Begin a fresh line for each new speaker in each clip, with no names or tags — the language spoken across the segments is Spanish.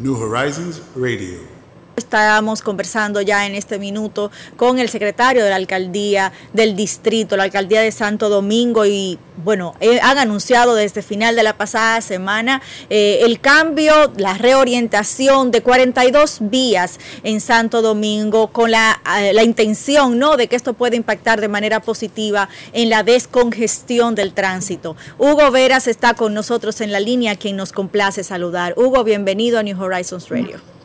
New Horizons Radio.
Estábamos conversando ya en este minuto con el secretario de la alcaldía del distrito, la alcaldía de Santo Domingo, y bueno, eh, han anunciado desde final de la pasada semana eh, el cambio, la reorientación de 42 vías en Santo Domingo con la, eh, la intención ¿no? de que esto pueda impactar de manera positiva en la descongestión del tránsito. Hugo Veras está con nosotros en la línea, quien nos complace saludar. Hugo, bienvenido a New Horizons Radio.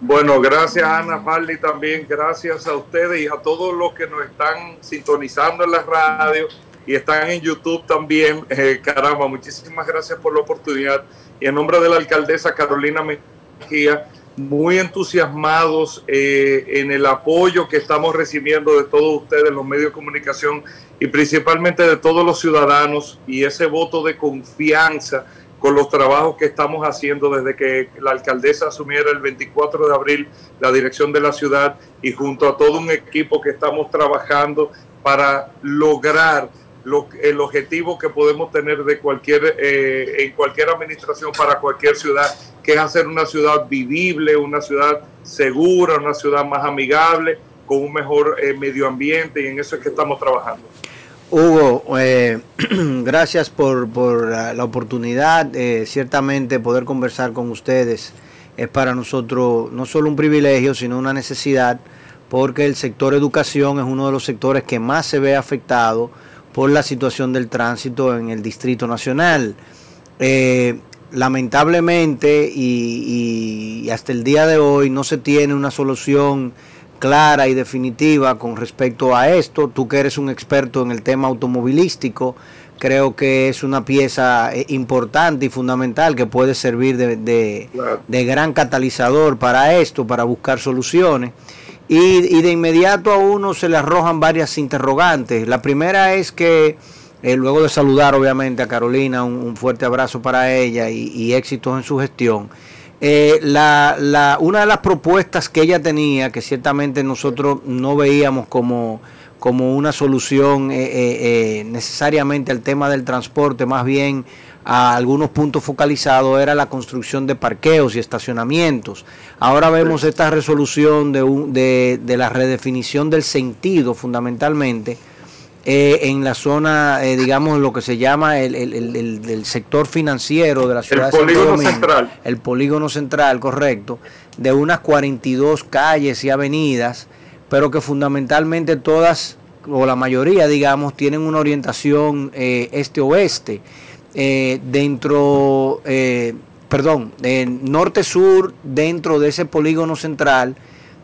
Bueno, gracias Ana Farley también, gracias a ustedes y a todos los que nos están sintonizando en la radio y están en YouTube también. Eh, caramba, muchísimas gracias por la oportunidad. Y en nombre de la alcaldesa Carolina Mejía, muy entusiasmados eh, en el apoyo que estamos recibiendo de todos ustedes, los medios de comunicación y principalmente de todos los ciudadanos y ese voto de confianza con los trabajos que estamos haciendo desde que la alcaldesa asumiera el 24 de abril la dirección de la ciudad y junto a todo un equipo que estamos trabajando para lograr el objetivo que podemos tener de cualquier eh, en cualquier administración para cualquier ciudad, que es hacer una ciudad vivible, una ciudad segura, una ciudad más amigable, con un mejor eh, medio ambiente y en eso es que estamos trabajando.
Hugo, eh, gracias por, la, oportunidad. ciertamente poder conversar con ustedes es para nosotros no solo un privilegio, sino una necesidad, porque el sector educación es uno de los sectores que más se ve afectado por la situación del tránsito en el Distrito Nacional. Eh, lamentablemente y hasta el día de hoy no se tiene una solución clara y definitiva con respecto a esto. Tú que eres un experto en el tema automovilístico, creo que es una pieza eh, importante y fundamental que puede servir de, gran catalizador para esto, para buscar soluciones. Y, de inmediato a uno se le arrojan varias interrogantes. La primera es que, eh, luego de saludar obviamente a Carolina, un, fuerte abrazo para ella y, y éxitos en su gestión. Eh, la, la, una de las propuestas que ella tenía, que ciertamente nosotros no veíamos como, como una solución eh, eh, necesariamente al tema del transporte, más bien a algunos puntos focalizados, era la construcción de parqueos y estacionamientos. Ahora vemos esta resolución de, de, de la redefinición del sentido fundamentalmente eh, en la zona, eh, digamos, lo que se llama el, el, sector financiero de la ciudad
el polígono central.
El polígono central, correcto, de unas 42 calles y avenidas, pero que fundamentalmente todas, o la mayoría, digamos, tienen una orientación eh, este-oeste. dentro, perdón, norte-sur, dentro de ese polígono central,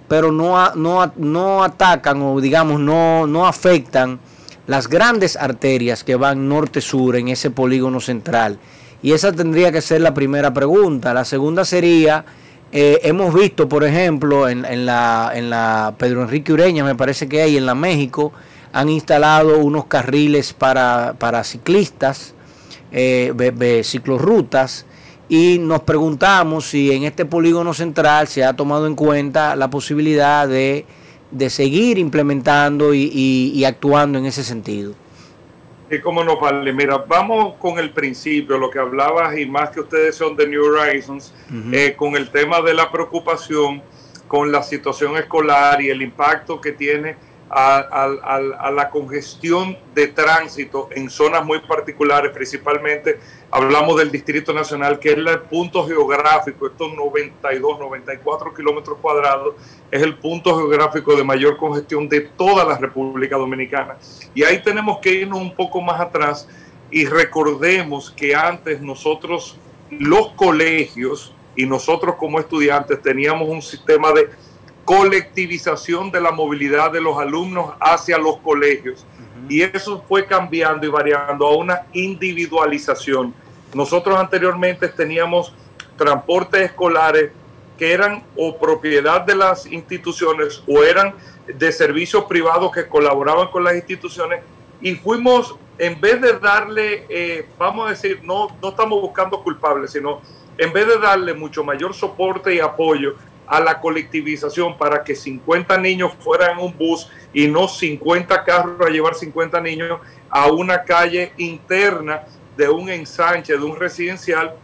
pero no, no, no atacan o, digamos, no, no afectan las grandes arterias que van norte-sur en ese polígono central. Y esa tendría que ser la primera pregunta. La segunda sería, eh, hemos visto, por ejemplo, en, la, en la Pedro Enrique Ureña, me parece que hay en la México, han instalado unos carriles para, para ciclistas, eh, ciclorrutas, y nos preguntamos si en este polígono central se ha tomado en cuenta la posibilidad de de seguir implementando y, actuando en ese sentido.
Y cómo nos vale. Mira, vamos con el principio, lo que hablabas y más que ustedes son de New Horizons, eh, con el tema de la preocupación con la situación escolar y el impacto que tiene a, la congestión de tránsito en zonas muy particulares, principalmente hablamos del Distrito Nacional, que es el punto geográfico, estos 92, 94 kilómetros cuadrados, es el punto geográfico de mayor congestión de toda la República Dominicana. Y ahí tenemos que irnos un poco más atrás y recordemos que antes nosotros, los colegios y nosotros como estudiantes, teníamos un sistema de colectivización de la movilidad de los alumnos hacia los colegios. Y eso fue cambiando y variando a una individualización. Nosotros anteriormente teníamos transportes escolares que eran o propiedad de las instituciones o eran de servicios privados que colaboraban con las instituciones y fuimos, en vez de darle, eh, vamos a decir, no, no estamos buscando culpables, sino en vez de darle mucho mayor soporte y apoyo a la colectivización para que 50 niños fueran en un bus y no 50 carros a llevar 50 niños a una calle interna de un ensanche, de un residencial,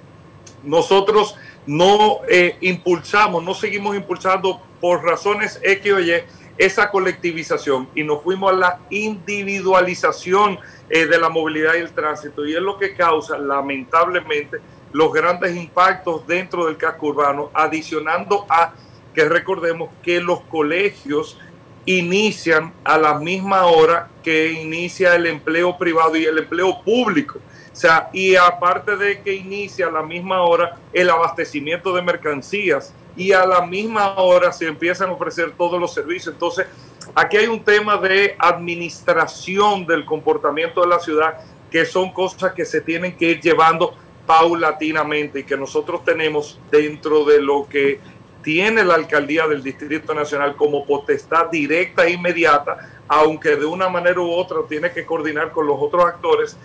nosotros no eh, impulsamos, no seguimos impulsando por razones X o Y esa colectivización y nos fuimos a la individualización eh, de la movilidad y el tránsito. Y es lo que causa lamentablemente los grandes impactos dentro del casco urbano, adicionando a que recordemos que los colegios inician a la misma hora que inicia el empleo privado y el empleo público. O sea, y aparte de que inicia a la misma hora el abastecimiento de mercancías y a la misma hora se empiezan a ofrecer todos los servicios. Entonces, aquí hay un tema de administración del comportamiento de la ciudad que son cosas que se tienen que ir llevando paulatinamente y que nosotros tenemos dentro de lo que tiene la alcaldía del Distrito Nacional como potestad directa e inmediata, aunque de una manera u otra tiene que coordinar con los otros actores,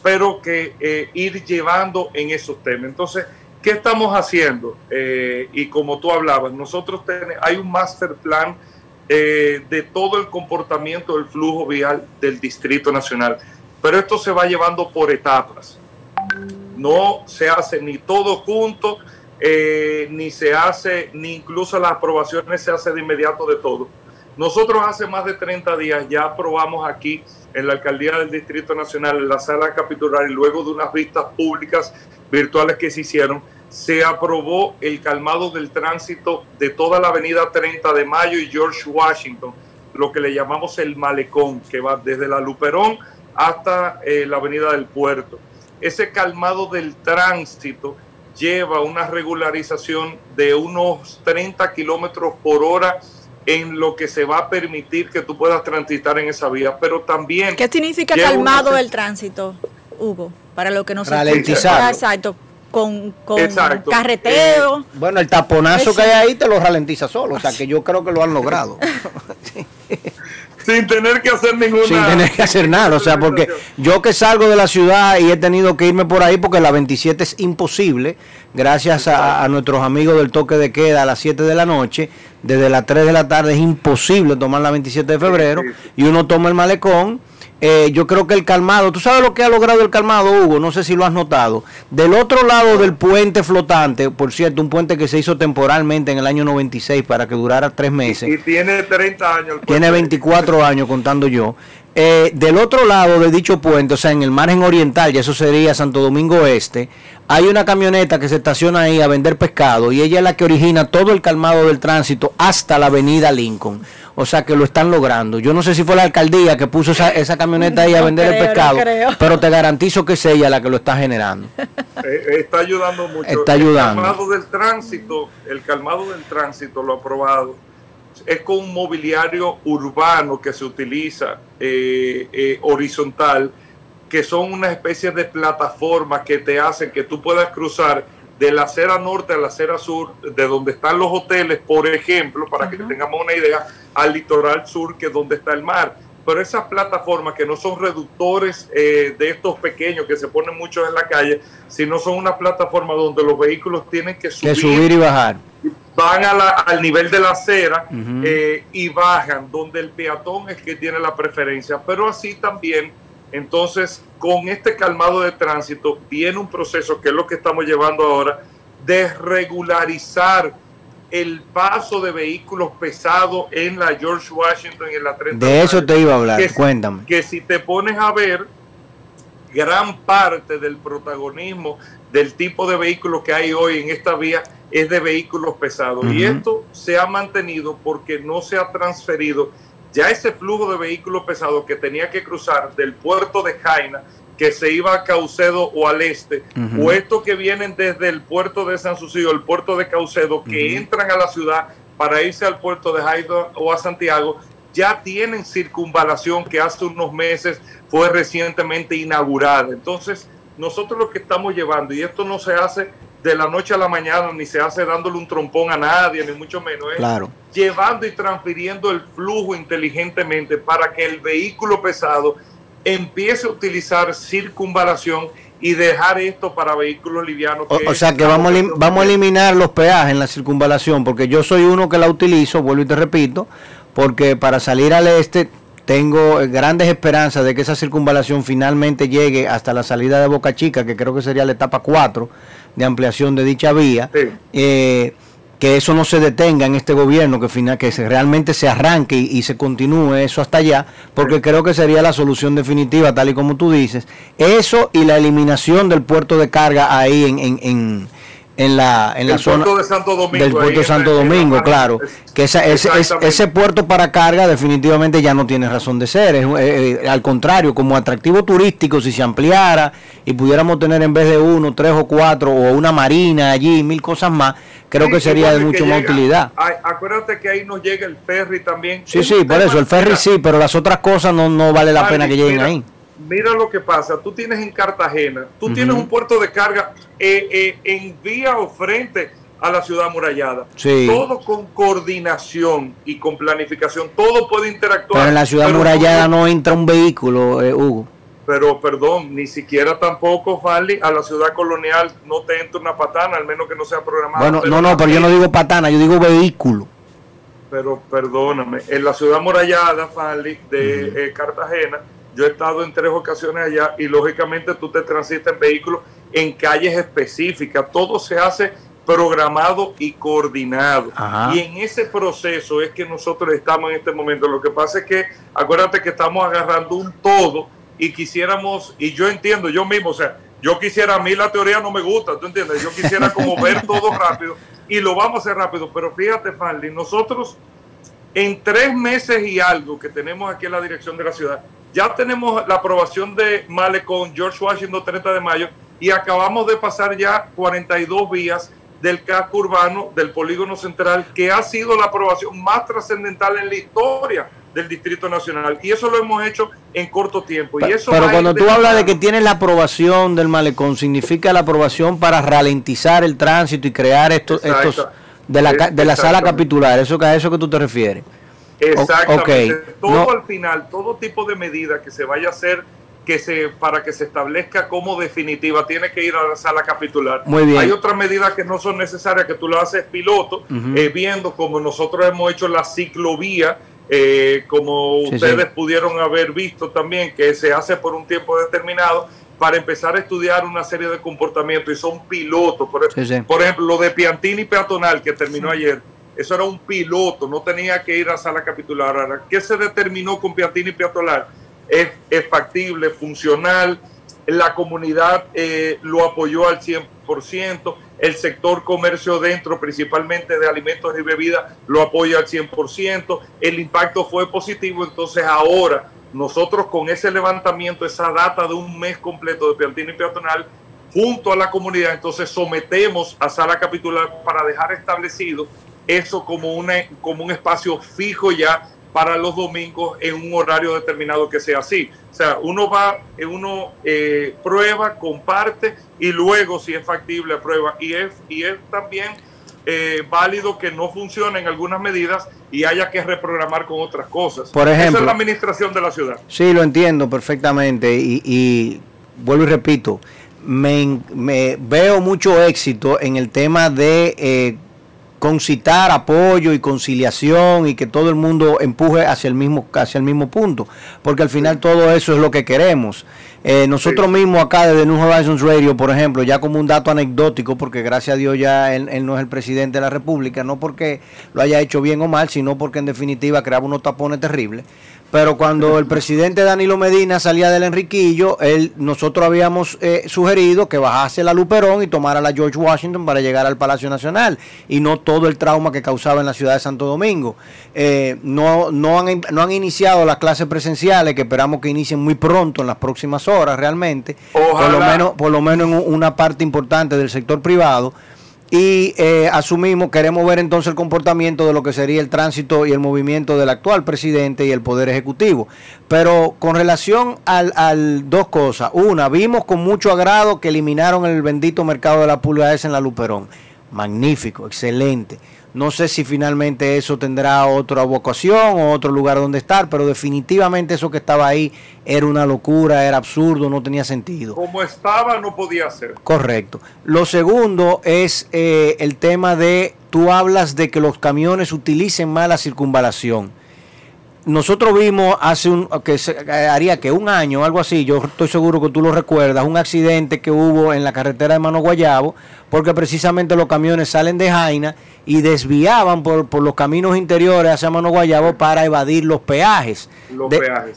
pero que eh, ir llevando en esos temas. Entonces, ¿qué estamos haciendo? Eh, y como tú hablabas, nosotros tenemos, hay un master plan eh, de todo el comportamiento del flujo vial del Distrito Nacional, pero esto se va llevando por etapas no se hace ni todo junto, eh, ni se hace, ni incluso las aprobaciones se hace de inmediato de todo. Nosotros hace más de 30 días ya aprobamos aquí en la alcaldía del Distrito Nacional, en la sala capitular, y luego de unas vistas públicas virtuales que se hicieron, se aprobó el calmado del tránsito de toda la avenida 30 de Mayo y George Washington, lo que le llamamos el malecón, que va desde la Luperón hasta eh, la avenida del puerto ese calmado del tránsito lleva una regularización de unos 30 kilómetros por hora en lo que se va a permitir que tú puedas transitar en esa vía, pero también...
¿Qué significa calmado del tránsito, Hugo? Para lo que no se
Ralentizar.
Exacto, con, con carreteo.
Eh, bueno, el taponazo que hay ahí te lo ralentiza solo, o sea que yo creo que lo han logrado.
sin tener que hacer ninguna.
Sin tener que hacer nada. O sea, porque yo que salgo de la ciudad y he tenido que irme por ahí porque la 27 es imposible, gracias a, nuestros amigos del toque de queda a las 7 de la noche, desde las 3 de la tarde es imposible tomar la 27 de febrero y uno toma el malecón eh, yo creo que el calmado, tú sabes lo que ha logrado el calmado, Hugo, no sé si lo has notado. Del otro lado del puente flotante, por cierto, un puente que se hizo temporalmente en el año 96 para que durara tres meses.
Y, tiene 30 años.
Tiene 24 años contando yo. Eh, del otro lado de dicho puente, o sea, en el margen oriental, y eso sería Santo Domingo Este, hay una camioneta que se estaciona ahí a vender pescado y ella es la que origina todo el calmado del tránsito hasta la avenida Lincoln. O sea que lo están logrando. Yo no sé si fue la alcaldía que puso esa, camioneta ahí a vender el pescado, pero te garantizo que es ella la que lo está generando.
Eh, está ayudando mucho.
Está ayudando.
El calmado del tránsito, el calmado del tránsito lo ha aprobado. Es con un mobiliario urbano que se utiliza eh, eh, horizontal, que son una especie de plataformas que te hacen que tú puedas cruzar de la acera norte a la acera sur, de donde están los hoteles, por ejemplo, para que tengamos una idea, al litoral sur, que es donde está el mar. Pero esas plataformas que no son reductores eh, de estos pequeños que se ponen muchos en la calle, sino son una plataforma donde los vehículos tienen que subir,
subir y bajar.
Van al nivel de la acera eh, y bajan, donde el peatón es que tiene la preferencia. Pero así también entonces, con este calmado de tránsito viene un proceso que es lo que estamos llevando ahora de regularizar el paso de vehículos pesados en la George Washington y en la 30.
De eso te iba a hablar, cuéntame.
Que si te pones a ver, gran parte del protagonismo del tipo de vehículos que hay hoy en esta vía es de vehículos pesados. Y esto se ha mantenido porque no se ha transferido ya ese flujo de vehículos pesados que tenía que cruzar del puerto de Jaina, que se iba a Caucedo o al este, o estos que vienen desde el puerto de San Sucio, el puerto de Caucedo, que entran a la ciudad para irse al puerto de Jaina o a Santiago, ya tienen circunvalación que hace unos meses fue recientemente inaugurada. Entonces, nosotros lo que estamos llevando, y esto no se hace de la noche a la mañana, ni se hace dándole un trompón a nadie, ni mucho menos.
Claro.
Llevando y transfiriendo el flujo inteligentemente para que el vehículo pesado empiece a utilizar circunvalación y dejar esto para vehículos livianos.
O, sea que vamos, vamos a eliminar los peajes en la circunvalación, porque yo soy uno que la utilizo, vuelvo y te repito, porque para salir al este tengo grandes esperanzas de que esa circunvalación finalmente llegue hasta la salida de Boca Chica, que creo que sería la etapa 4 de ampliación de dicha vía. Eh, que eso no se detenga en este gobierno, que, final, que se, realmente se arranque y, se continúe eso hasta allá, porque creo que sería la solución definitiva, tal y como tú dices. Eso y la eliminación del puerto de carga ahí en, en, en la, en la zona
de Santo Domingo,
del puerto de Santo Domingo, claro. Que ese, ese, puerto para carga definitivamente ya no tiene razón de ser. Es, eh, eh, al contrario, como atractivo turístico, si se ampliara y pudiéramos tener en vez de uno, tres o cuatro, o una marina allí, mil cosas más, creo que sería de mucho más utilidad.
acuérdate que ahí nos llega el ferry también.
Sí, sí, por eso, el ferry sí, pero las otras cosas no, no vale la pena que lleguen ahí
mira lo que pasa, tú tienes en Cartagena, tú tienes un puerto de carga eh, eh, en vía o frente a la ciudad amurallada. Todo con coordinación y con planificación, todo puede interactuar.
Pero en la ciudad amurallada no entra un vehículo, eh, Hugo.
Pero perdón, ni siquiera tampoco, Fali, a la ciudad colonial no te entra una patana, al menos que no sea programada.
Bueno, no, no, pero yo no digo patana, yo digo vehículo.
Pero perdóname, en la ciudad amurallada, Fali, de Cartagena, yo he estado en tres ocasiones allá y lógicamente tú te transitas en vehículos en calles específicas. Todo se hace programado y coordinado. Y en ese proceso es que nosotros estamos en este momento. Lo que pasa es que acuérdate que estamos agarrando un todo y quisiéramos, y yo entiendo, yo mismo, o sea, yo quisiera, a mí la teoría no me gusta, ¿tú entiendes? Yo quisiera como ver todo rápido y lo vamos a hacer rápido, pero fíjate, Fanny, nosotros en tres meses y algo que tenemos aquí en la dirección de la ciudad, ya tenemos la aprobación de Malecón, George Washington 30 de mayo, y acabamos de pasar ya 42 vías del casco urbano del polígono central, que ha sido la aprobación más trascendental en la historia del Distrito Nacional. Y eso lo hemos hecho en corto tiempo. Y eso
Pero cuando tú hablas de que tienes la aprobación del malecón, ¿significa la aprobación para ralentizar el tránsito y crear estos, estos de la, de la sala capitular? ¿Eso, ¿A eso que tú te refieres?
Exactamente. Todo al final, todo tipo de medida que se vaya a hacer que se para que se establezca como definitiva tiene que ir a la sala capitular.
Muy bien.
Hay otras medidas que no son necesarias que tú lo haces piloto, eh, viendo como nosotros hemos hecho la ciclovía, eh, como ustedes pudieron haber visto también, que se hace por un tiempo determinado para empezar a estudiar una serie de comportamientos y son pilotos. Por, por ejemplo, lo de Piantini peatonal que terminó ayer eso era un piloto, no tenía que ir a sala capitular. Ahora, ¿qué se determinó con Piantini y Piatolar? Es, factible, funcional, la comunidad eh, lo apoyó al 100%, el sector comercio dentro, principalmente de alimentos y bebidas, lo apoya al 100%, el impacto fue positivo, entonces ahora nosotros con ese levantamiento, esa data de un mes completo de Piantini y Peatonal, junto a la comunidad, entonces sometemos a sala capitular para dejar establecido eso como, una, como un espacio fijo ya para los domingos en un horario determinado que sea así. O sea, uno va, uno eh, prueba, comparte y luego, si es factible, prueba. Y es, y es también eh, válido que no funcione en algunas medidas y haya que reprogramar con otras cosas.
Por ejemplo,
Esa es la administración de la ciudad.
Sí, lo entiendo perfectamente y, vuelvo y repito, me, veo mucho éxito en el tema de... Eh, concitar apoyo y conciliación y que todo el mundo empuje hacia el mismo hacia el mismo punto porque al final todo eso es lo que queremos. Eh, nosotros mismos acá desde New Horizons Radio por ejemplo ya como un dato anecdótico porque gracias a Dios ya él, no es el presidente de la república no porque lo haya hecho bien o mal sino porque en definitiva creaba unos tapones terribles pero cuando el presidente Danilo Medina salía del Enriquillo, él, nosotros habíamos eh, sugerido que bajase la Luperón y tomara la George Washington para llegar al Palacio Nacional y no todo el trauma que causaba en la ciudad de Santo Domingo. Eh, no, no, han, no han iniciado las clases presenciales que esperamos que inicien muy pronto, en las próximas horas realmente, por lo menos, por lo menos en una parte importante del sector privado. Y eh, asumimos, queremos ver entonces el comportamiento de lo que sería el tránsito y el movimiento del actual presidente y el Poder Ejecutivo. Pero con relación al, al dos cosas. Una, vimos con mucho agrado que eliminaron el bendito mercado de la pulgas en la Luperón. Magnífico, excelente. No sé si finalmente eso tendrá otra vocación o otro lugar donde estar, pero definitivamente eso que estaba ahí era una locura, era absurdo, no tenía sentido.
Como estaba, no podía ser.
Correcto. Lo segundo es eh, el tema de, tú hablas de que los camiones utilicen más la circunvalación nosotros vimos hace un que eh, haría que un año algo así yo estoy seguro que tú lo recuerdas un accidente que hubo en la carretera de Mano Guayabo porque precisamente los camiones salen de Jaina y desviaban por, por los caminos interiores hacia Mano Guayabo para evadir los peajes,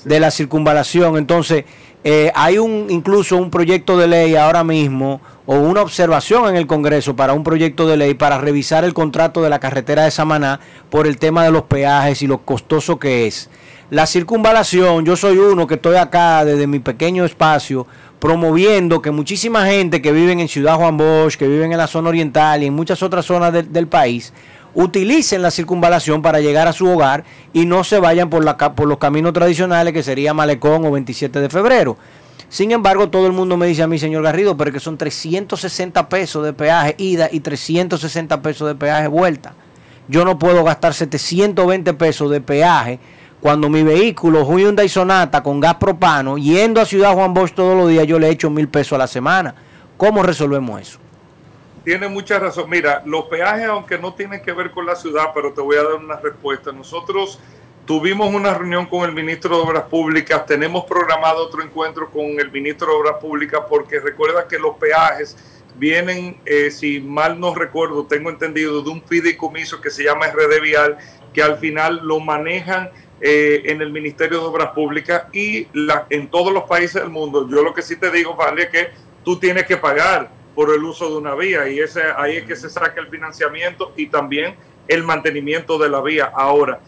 de, la circunvalación. Entonces eh, hay un incluso un proyecto de ley ahora mismo o una observación en el Congreso para un proyecto de ley para revisar el contrato de la carretera de Samaná por el tema de los peajes y lo costoso que es. La circunvalación, yo soy uno que estoy acá desde mi pequeño espacio promoviendo que muchísima gente que vive en Ciudad Juan Bosch, que viven en la zona oriental y en muchas otras zonas del país, utilicen la circunvalación para llegar a su hogar y no se vayan por, la, por los caminos tradicionales que sería Malecón o 27 de febrero. Sin embargo, todo el mundo me dice a mí, señor Garrido, pero que son 360 pesos de peaje ida y 360 pesos de peaje vuelta. Yo no puedo gastar 720 pesos de peaje cuando mi vehículo Hyundai Sonata con gas propano, yendo a Ciudad Juan Bosch todos los días, yo le echo mil pesos a la semana. ¿Cómo resolvemos eso?
Tiene mucha razón. Mira, los peajes, aunque no tienen que ver con la ciudad, pero te voy a dar una respuesta. Nosotros Tuvimos una reunión con el ministro de Obras Públicas, tenemos programado otro encuentro con el ministro de Obras Públicas porque recuerda que los peajes vienen, eh, si mal no recuerdo, tengo entendido, de un fideicomiso que se llama RD Vial, que al final lo manejan eh, en el Ministerio de Obras Públicas y la, en todos los países del mundo. Yo lo que sí te digo, Vale, es que tú tienes que pagar por el uso de una vía y ese, ahí es que se saca el financiamiento y también el mantenimiento de la vía. Ahora,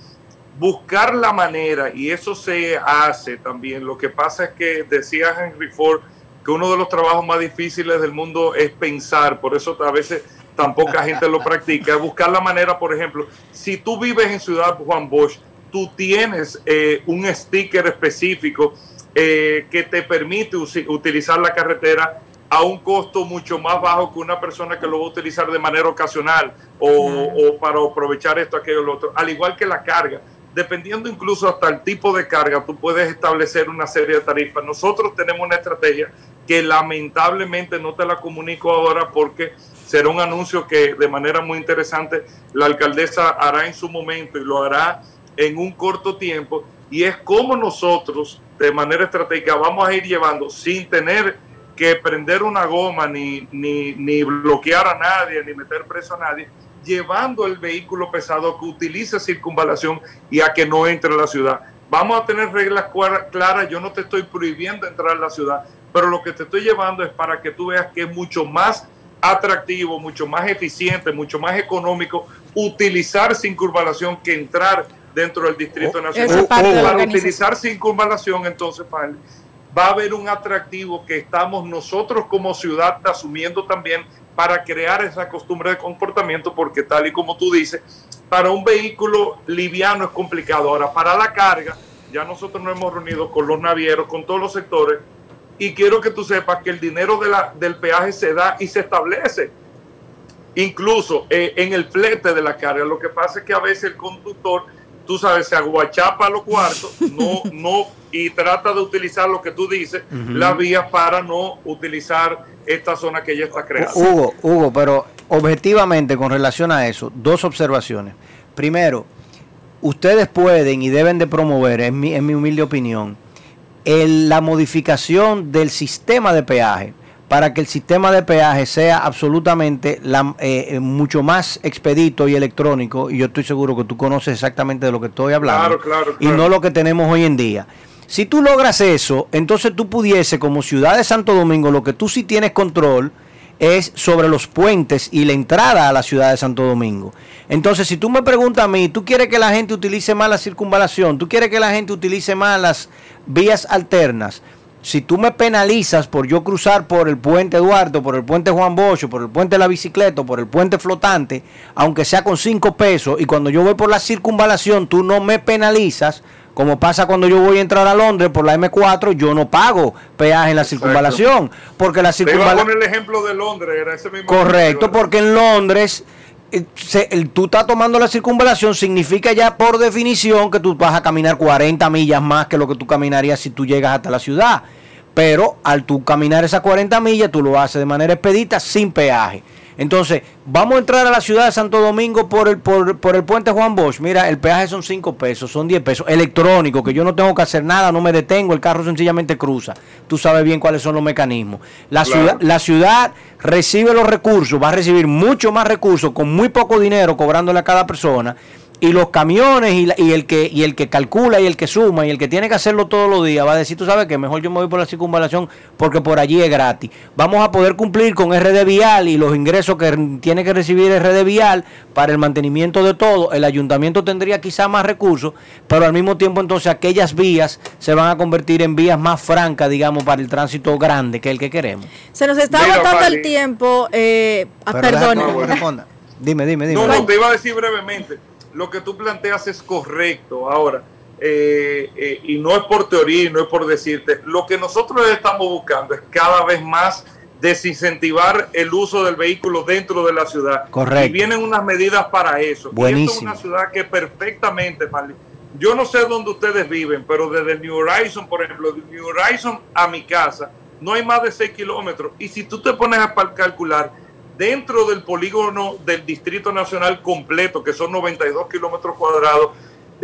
buscar la manera, y eso se hace también. Lo que pasa es que decía Henry Ford que uno de los trabajos más difíciles del mundo es pensar, por eso a veces tan poca gente lo practica, buscar la manera, por ejemplo, si tú vives en Ciudad Juan Bosch, tú tienes eh, un sticker específico eh, que te permite utilizar la carretera a un costo mucho más bajo que una persona que lo va a utilizar de manera ocasional o, o para aprovechar esto, aquello, lo otro, al igual que la carga. Dependiendo incluso hasta el tipo de carga, tú puedes establecer una serie de tarifas. Nosotros tenemos una estrategia que lamentablemente no te la comunico ahora porque será un anuncio que de manera muy interesante la alcaldesa hará en su momento y lo hará en un corto tiempo. Y es como nosotros de manera estratégica vamos a ir llevando sin tener que prender una goma ni, ni, ni bloquear a nadie ni meter preso a nadie llevando el vehículo pesado que utilice circunvalación y a que no entre a la ciudad. Vamos a tener reglas claras, yo no te estoy prohibiendo entrar a la ciudad, pero lo que te estoy llevando es para que tú veas que es mucho más atractivo, mucho más eficiente, mucho más económico utilizar circunvalación que entrar dentro del Distrito oh, Nacional. para utilizar circunvalación, entonces, va a haber un atractivo que estamos nosotros como ciudad asumiendo también para crear esa costumbre de comportamiento, porque tal y como tú dices, para un vehículo liviano es complicado. Ahora, para la carga, ya nosotros nos hemos reunido con los navieros, con todos los sectores, y quiero que tú sepas que el dinero de la, del peaje se da y se establece. Incluso eh, en el flete de la carga. Lo que pasa es que a veces el conductor, tú sabes, se aguachapa los cuartos, no, no, y trata de utilizar lo que tú dices, la vía para no utilizar esta zona que ya está creada.
Hugo, Hugo, pero objetivamente con relación a eso, dos observaciones. Primero, ustedes pueden y deben de promover, en mi, en mi humilde opinión, el, la modificación del sistema de peaje para que el sistema de peaje sea absolutamente la, eh, mucho más expedito y electrónico, y yo estoy seguro que tú conoces exactamente de lo que estoy hablando, y no lo que tenemos hoy en día. Si tú logras eso, entonces tú pudiese, como ciudad de Santo Domingo, lo que tú sí tienes control es sobre los puentes y la entrada a la ciudad de Santo Domingo. Entonces, si tú me preguntas a mí, tú quieres que la gente utilice más la circunvalación, tú quieres que la gente utilice más las vías alternas, si tú me penalizas por yo cruzar por el puente Duarte, por el puente Juan Bosch, por el puente de la bicicleta, por el puente flotante, aunque sea con cinco pesos, y cuando yo voy por la circunvalación, tú no me penalizas, como pasa cuando yo voy a entrar a Londres por la M4, yo no pago peaje en la circunvalación, porque la circunvalación...
poner el ejemplo de Londres, era ese mismo
Correcto, porque en Londres eh, el, tú estás tomando la circunvalación significa ya por definición que tú vas a caminar 40 millas más que lo que tú caminarías si tú llegas hasta la ciudad. Pero al tú caminar esas 40 millas, tú lo haces de manera expedita sin peaje. Entonces, vamos a entrar a la ciudad de Santo Domingo por el, por, por el puente Juan Bosch. Mira, el peaje son 5 pesos, son 10 pesos. Electrónico, que yo no tengo que hacer nada, no me detengo, el carro sencillamente cruza. Tú sabes bien cuáles son los mecanismos. La, ciudad, la ciudad recibe los recursos, va a recibir mucho más recursos con muy poco dinero cobrándole a cada persona y los camiones y, el que y el que calcula y el que suma y el que tiene que hacerlo todos los días va a decir, tú sabes que mejor yo me voy por la circunvalación porque por allí es gratis. Vamos a poder cumplir con RD Vial y los ingresos que tiene que recibir RD Vial para el mantenimiento de todo. El ayuntamiento tendría quizá más recursos, pero al mismo tiempo entonces aquellas vías se van a convertir en vías más francas, digamos, para el tránsito grande, que es el que queremos.
Se nos está agotando el tiempo. Eh, ah, perdón.
Dime, dime, dime.
No, no, te iba a decir brevemente lo que tú planteas es correcto. Ahora, eh, eh, y no es por teoría no es por decirte, lo que nosotros estamos buscando es cada vez más desincentivar el uso del vehículo dentro de la ciudad.
Correcto.
Y vienen unas medidas para eso.
Buenísimo.
Es una ciudad que perfectamente, yo no sé dónde ustedes viven, pero desde New Horizon, por ejemplo, de New Horizon a mi casa, no hay más de 6 kilómetros. Y si tú te pones a calcular, dentro del polígono del Distrito Nacional completo, que son 92 kilómetros cuadrados,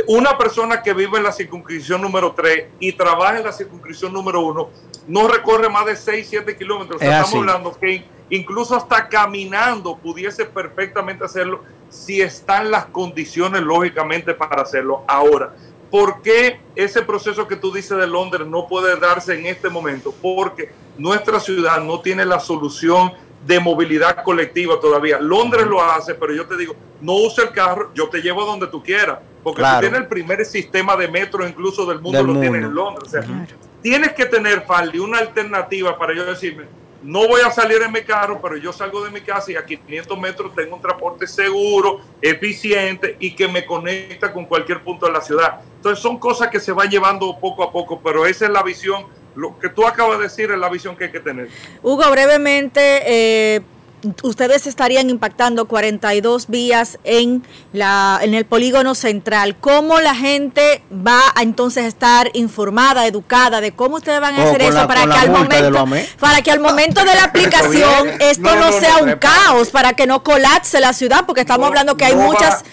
una persona que vive en la circunscripción número 3 y trabaja en la circunscripción número 1 no recorre más de 6, 7 kilómetros. estamos hablando que incluso hasta caminando pudiese perfectamente hacerlo si están las condiciones lógicamente para hacerlo. Ahora, ¿por qué ese proceso que tú dices de Londres no puede darse en este momento? Porque nuestra ciudad no tiene la solución de movilidad colectiva todavía. Londres lo hace, pero yo te digo, no use el carro, yo te llevo donde tú quieras, porque tú tienes el primer sistema de metro incluso del mundo, lo tienes en Londres. tienes que tener, Faldi, una alternativa para yo decirme, no voy a salir en mi carro, pero yo salgo de mi casa y a 500 metros tengo un transporte seguro, eficiente y que me conecta con cualquier punto de la ciudad. Entonces son cosas que se van llevando poco a poco, pero esa es la visión lo que tú acabas de decir es la visión que hay que tener.
Hugo, brevemente, eh, ustedes estarían impactando 42 vías en la en el polígono central. ¿Cómo la gente va a entonces estar informada, educada de cómo ustedes van a hacer eso para que al momento para que al momento de la aplicación esto no, sea un caos, para que no colapse la ciudad, porque estamos hablando que hay muchas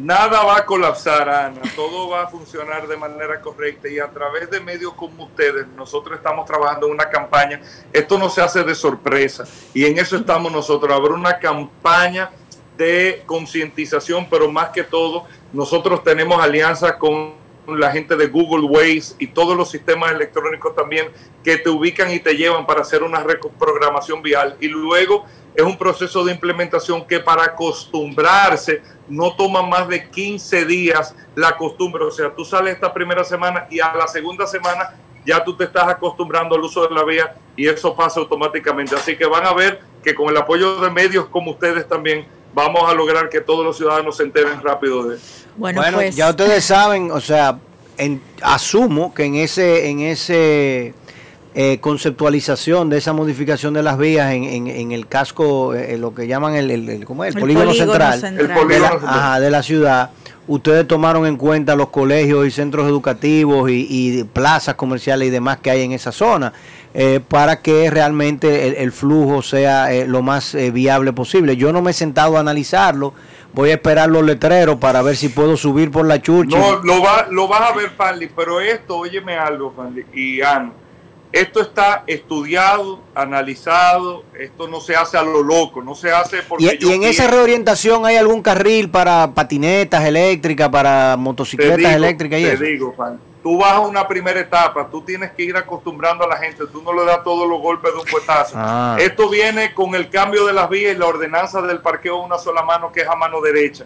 Nada va a colapsar, Ana. Todo va a funcionar de manera correcta y a través de medios como ustedes, nosotros estamos trabajando en una campaña. Esto no se hace de sorpresa y en eso estamos nosotros. Habrá una campaña de concientización, pero más que todo, nosotros tenemos alianzas con la gente de Google Waze y todos los sistemas electrónicos también que te ubican y te llevan para hacer una reprogramación vial. Y luego es un proceso de implementación que para acostumbrarse no toma más de 15 días la costumbre. O sea, tú sales esta primera semana y a la segunda semana ya tú te estás acostumbrando al uso de la vía y eso pasa automáticamente. Así que van a ver que con el apoyo de medios como ustedes también vamos a lograr que todos los ciudadanos se enteren rápido de
Bueno, pues. ya ustedes saben, o sea, asumo que en ese en ese eh, conceptualización de esa modificación de las vías en, en, el casco, eh, lo que llaman el, el, ¿cómo es? el, polígono, central, De, la, ciudad, ustedes tomaron en cuenta los colegios y centros educativos y, plazas comerciales y demás que hay en esa zona. Eh, para que realmente el, flujo sea lo más viable posible. Yo no me he sentado a analizarlo, voy a esperar los letreros para ver si puedo subir por la chucha.
No, lo, va, lo vas a ver, Fanny, pero esto, óyeme algo, Fanny, y Ana esto está estudiado, analizado, esto no se hace a lo loco, no se hace porque...
¿Y, en esa reorientación hay algún carril para patinetas eléctricas, para motocicletas eléctricas? Y
te digo, Juan, tú vas a una primera etapa, tú tienes que ir acostumbrando a la gente, tú no le das todos los golpes de un puestazo. Ah. Esto viene con el cambio de las vías y la ordenanza del parqueo a una sola mano que es a mano derecha.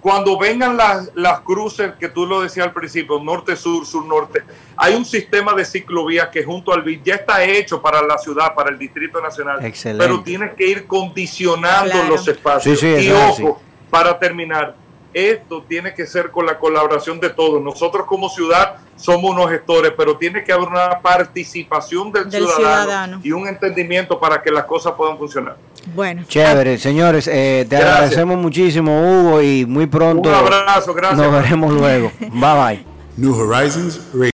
Cuando vengan las, las cruces que tú lo decías al principio, norte-sur, sur-norte, hay un sistema de ciclovías que junto al BID ya está hecho para la ciudad, para el Distrito Nacional,
Excelente.
pero tienes que ir condicionando
Claro.
los espacios.
Sí, sí,
y ojo, para terminar, esto tiene que ser con la colaboración de todos. Nosotros como ciudad somos unos gestores, pero tiene que haber una participación del,
Del
ciudadano,
ciudadano.
y un entendimiento para que las cosas puedan funcionar.
Bueno.
Chévere, señores, eh, te
Gracias.
agradecemos muchísimo, Hugo, y muy pronto
Un abrazo, gracias.
nos veremos luego. Bye bye.
New Horizons Radio.